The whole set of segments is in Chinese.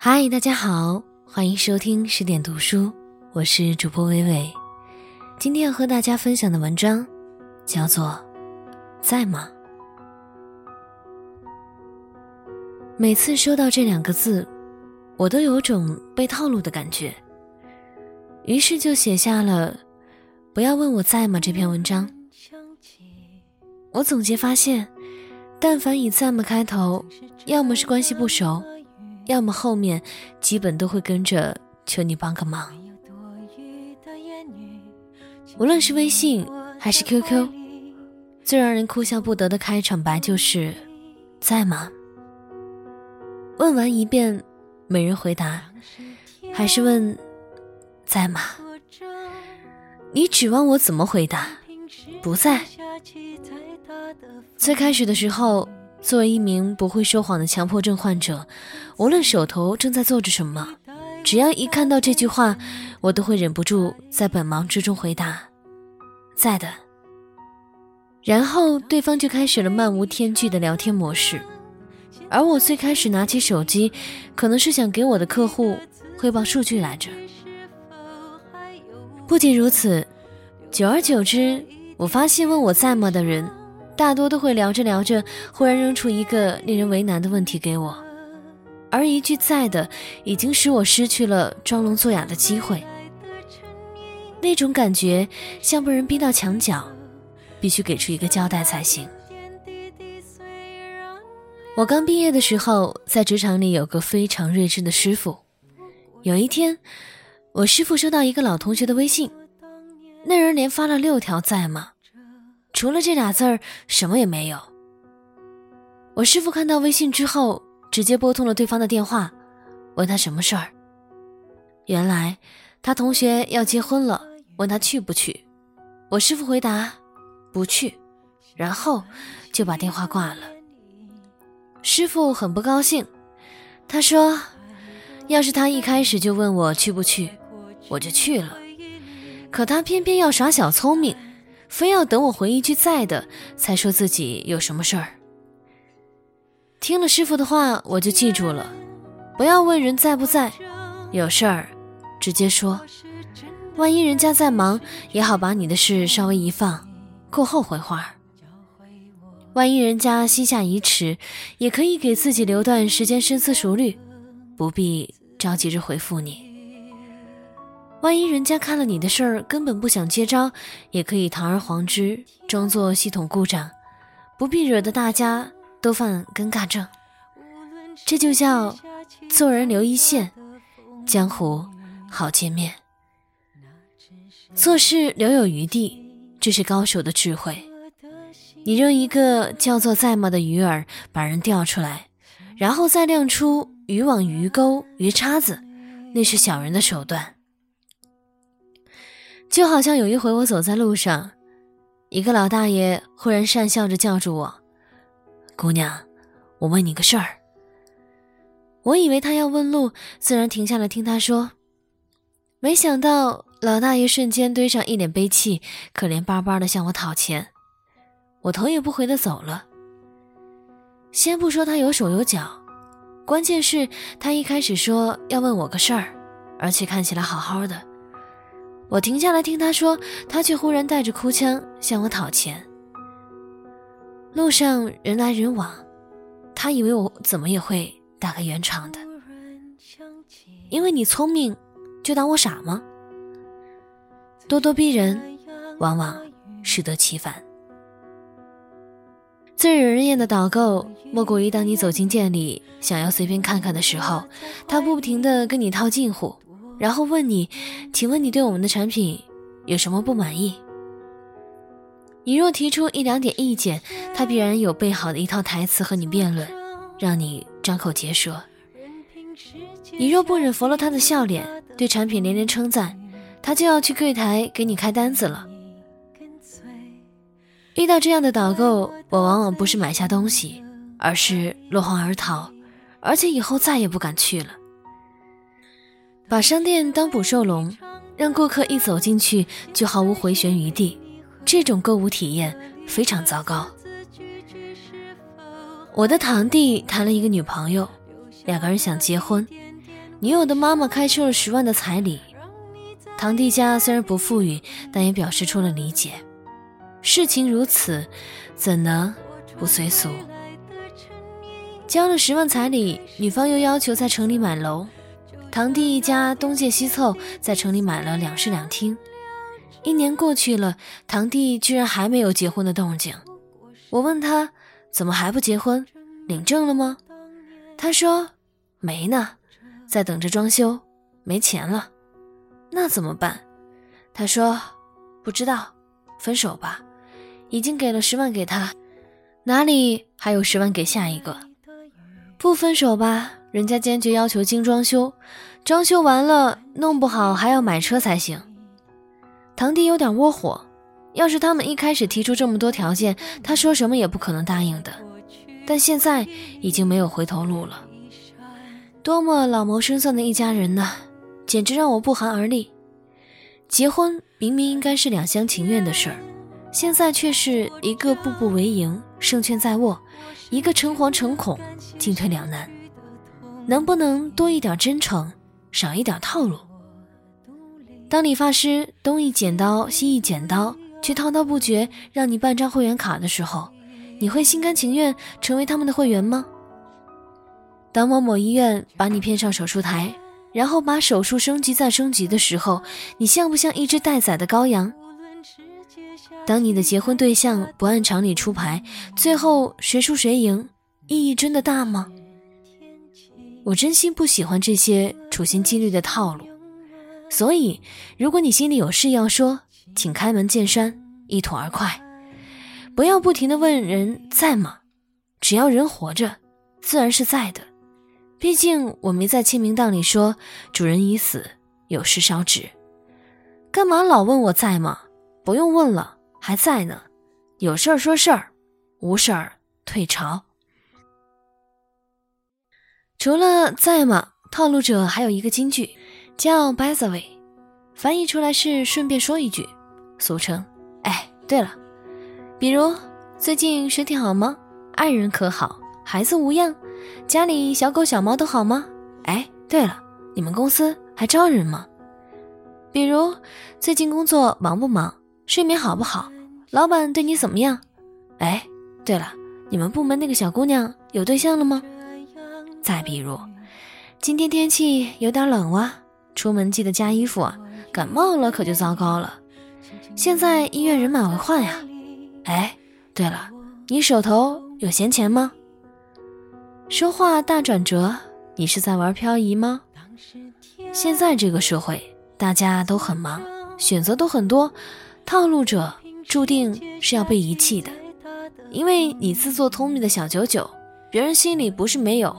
嗨，大家好，欢迎收听十点读书，我是主播微微。今天要和大家分享的文章叫做《在吗》。每次收到这两个字，我都有种被套路的感觉，于是就写下了“不要问我在吗”这篇文章。我总结发现，但凡以“在吗”开头，要么是关系不熟。要么后面基本都会跟着求你帮个忙。无论是微信还是 QQ，最让人哭笑不得的开场白就是“在吗？”问完一遍没人回答，还是问“在吗？”你指望我怎么回答？不在。最开始的时候。作为一名不会说谎的强迫症患者，无论手头正在做着什么，只要一看到这句话，我都会忍不住在本忙之中回答：“在的。”然后对方就开始了漫无天际的聊天模式，而我最开始拿起手机，可能是想给我的客户汇报数据来着。不仅如此，久而久之，我发现问我在吗的人。大多都会聊着聊着，忽然扔出一个令人为难的问题给我，而一句“在”的，已经使我失去了装聋作哑的机会。那种感觉像被人逼到墙角，必须给出一个交代才行。我刚毕业的时候，在职场里有个非常睿智的师傅。有一天，我师傅收到一个老同学的微信，那人连发了六条“在吗”。除了这俩字儿，什么也没有。我师傅看到微信之后，直接拨通了对方的电话，问他什么事儿。原来他同学要结婚了，问他去不去。我师傅回答不去，然后就把电话挂了。师傅很不高兴，他说：“要是他一开始就问我去不去，我就去了。可他偏偏要耍小聪明。”非要等我回一句在的，才说自己有什么事儿。听了师傅的话，我就记住了，不要问人在不在，有事儿直接说。万一人家在忙，也好把你的事稍微一放，过后回话。万一人家心下已迟，也可以给自己留段时间深思熟虑，不必着急着回复你。万一人家看了你的事儿，根本不想接招，也可以堂而皇之装作系统故障，不必惹得大家都犯尴尬症。这就叫做人留一线，江湖好见面。做事留有余地，这是高手的智慧。你扔一个叫做在吗的鱼饵，把人钓出来，然后再亮出渔网、鱼钩、鱼叉子，那是小人的手段。就好像有一回，我走在路上，一个老大爷忽然讪笑着叫住我：“姑娘，我问你个事儿。”我以为他要问路，自然停下来听他说。没想到老大爷瞬间堆上一脸悲戚，可怜巴巴的向我讨钱，我头也不回的走了。先不说他有手有脚，关键是他一开始说要问我个事儿，而且看起来好好的。我停下来听他说，他却忽然带着哭腔向我讨钱。路上人来人往，他以为我怎么也会打个圆场的。因为你聪明，就当我傻吗？咄咄逼人，往往适得其反。最惹人厌的导购，莫过于当你走进店里想要随便看看的时候，他不停的跟你套近乎。然后问你，请问你对我们的产品有什么不满意？你若提出一两点意见，他必然有备好的一套台词和你辩论，让你张口结舌。你若不忍拂了他的笑脸，对产品连连称赞，他就要去柜台给你开单子了。遇到这样的导购，我往往不是买下东西，而是落荒而逃，而且以后再也不敢去了。把商店当捕兽笼，让顾客一走进去就毫无回旋余地，这种购物体验非常糟糕。我的堂弟谈了一个女朋友，两个人想结婚，女友的妈妈开出了十万的彩礼。堂弟家虽然不富裕，但也表示出了理解。事情如此，怎能不随俗？交了十万彩礼，女方又要求在城里买楼。堂弟一家东借西凑，在城里买了两室两厅。一年过去了，堂弟居然还没有结婚的动静。我问他怎么还不结婚，领证了吗？他说没呢，在等着装修，没钱了。那怎么办？他说：“不知道，分手吧。已经给了十万给他，哪里还有十万给下一个？不分手吧，人家坚决要求精装修，装修完了弄不好还要买车才行。”堂弟有点窝火，要是他们一开始提出这么多条件，他说什么也不可能答应的。但现在已经没有回头路了，多么老谋深算的一家人呢！简直让我不寒而栗。结婚明明应该是两厢情愿的事儿，现在却是一个步步为营，胜券在握；一个诚惶诚恐，进退两难。能不能多一点真诚，少一点套路？当理发师东一剪刀西一剪刀，却滔滔不绝让你办张会员卡的时候，你会心甘情愿成为他们的会员吗？当某某医院把你骗上手术台。然后把手术升级再升级的时候，你像不像一只待宰的羔羊？当你的结婚对象不按常理出牌，最后谁输谁赢，意义真的大吗？我真心不喜欢这些处心积虑的套路。所以，如果你心里有事要说，请开门见山，一吐而快，不要不停的问人在吗？只要人活着，自然是在的。毕竟我没在签名档里说主人已死，有事烧纸，干嘛老问我在吗？不用问了，还在呢。有事儿说事儿，无事儿退潮。除了在吗，套路者还有一个金句，叫 by the way，翻译出来是顺便说一句，俗称哎，对了，比如最近身体好吗？爱人可好？孩子无恙？家里小狗小猫都好吗？哎，对了，你们公司还招人吗？比如最近工作忙不忙？睡眠好不好？老板对你怎么样？哎，对了，你们部门那个小姑娘有对象了吗？再比如，今天天气有点冷哇，出门记得加衣服啊，感冒了可就糟糕了。现在医院人满为患呀。哎，对了，你手头有闲钱吗？说话大转折，你是在玩漂移吗？现在这个社会，大家都很忙，选择都很多，套路者注定是要被遗弃的。因为你自作聪明的小九九，别人心里不是没有，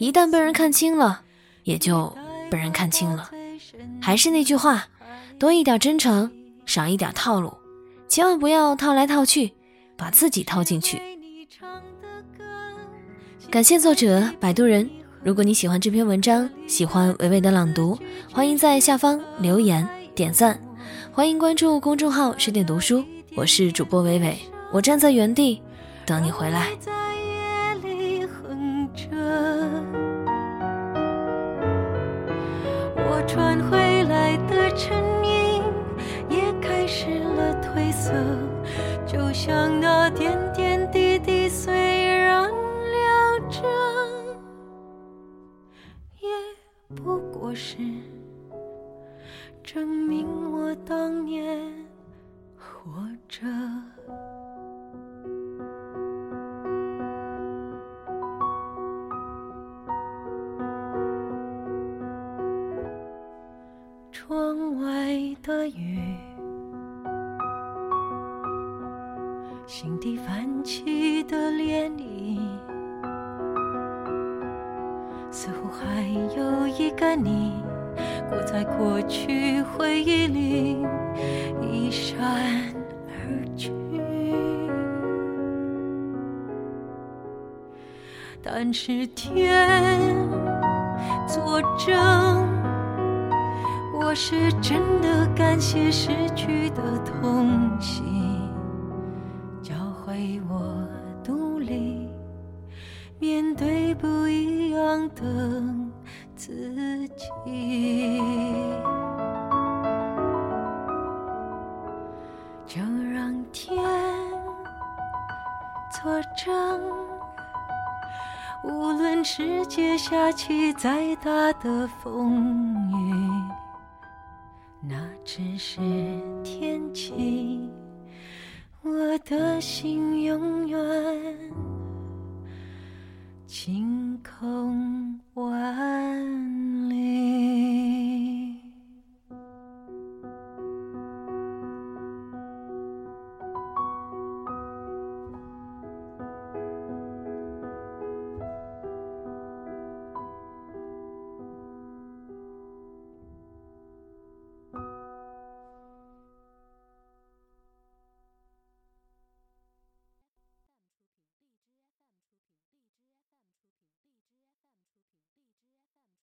一旦被人看清了，也就被人看清了。还是那句话，多一点真诚，少一点套路，千万不要套来套去，把自己套进去。感谢作者摆渡人。如果你喜欢这篇文章，喜欢伟伟的朗读，欢迎在下方留言点赞。欢迎关注公众号十点读书，我是主播伟伟，我站在原地等你回来。传回来的声音也开始了褪色，就像那点点滴滴虽然。这也不过是证明我当年活着。窗外的雨，心底泛起的涟漪。似乎还有一个你，裹在过去回忆里，一闪而去。但是天作证，我是真的感谢失去的痛心，教会我独立，面对不一样。的自己。就让天作证，无论世界下起再大的风雨，只是天气我的心永远晴空万里。